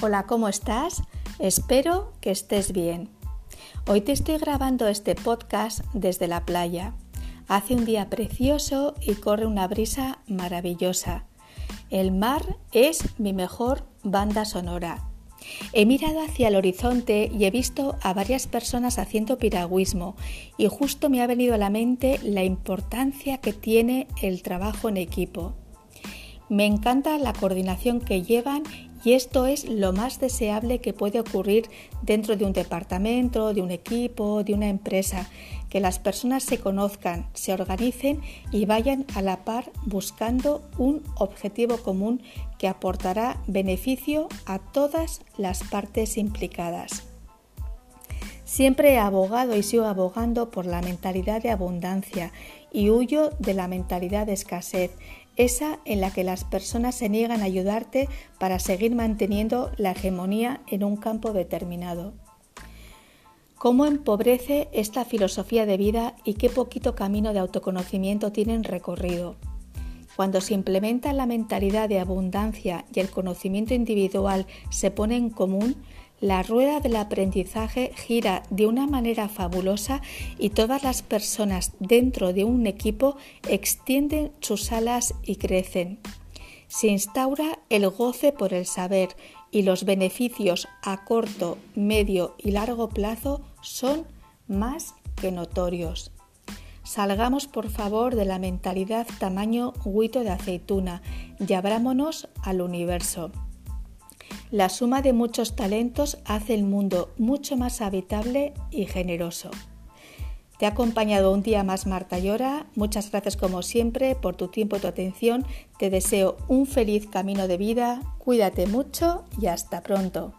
Hola, ¿cómo estás? Espero que estés bien. Hoy te estoy grabando este podcast desde la playa. Hace un día precioso y corre una brisa maravillosa. El mar es mi mejor banda sonora. He mirado hacia el horizonte y he visto a varias personas haciendo piragüismo y justo me ha venido a la mente la importancia que tiene el trabajo en equipo. Me encanta la coordinación que llevan y esto es lo más deseable que puede ocurrir dentro de un departamento, de un equipo, de una empresa, que las personas se conozcan, se organicen y vayan a la par buscando un objetivo común que aportará beneficio a todas las partes implicadas. Siempre he abogado y sigo abogando por la mentalidad de abundancia y huyo de la mentalidad de escasez, esa en la que las personas se niegan a ayudarte para seguir manteniendo la hegemonía en un campo determinado. ¿Cómo empobrece esta filosofía de vida y qué poquito camino de autoconocimiento tienen recorrido? Cuando se implementa la mentalidad de abundancia y el conocimiento individual se pone en común, la rueda del aprendizaje gira de una manera fabulosa y todas las personas dentro de un equipo extienden sus alas y crecen. Se instaura el goce por el saber y los beneficios a corto, medio y largo plazo son más que notorios. Salgamos por favor de la mentalidad tamaño huito de aceituna y abrámonos al universo. La suma de muchos talentos hace el mundo mucho más habitable y generoso. Te ha acompañado un día más Marta Llora. Muchas gracias como siempre por tu tiempo y tu atención. Te deseo un feliz camino de vida. Cuídate mucho y hasta pronto.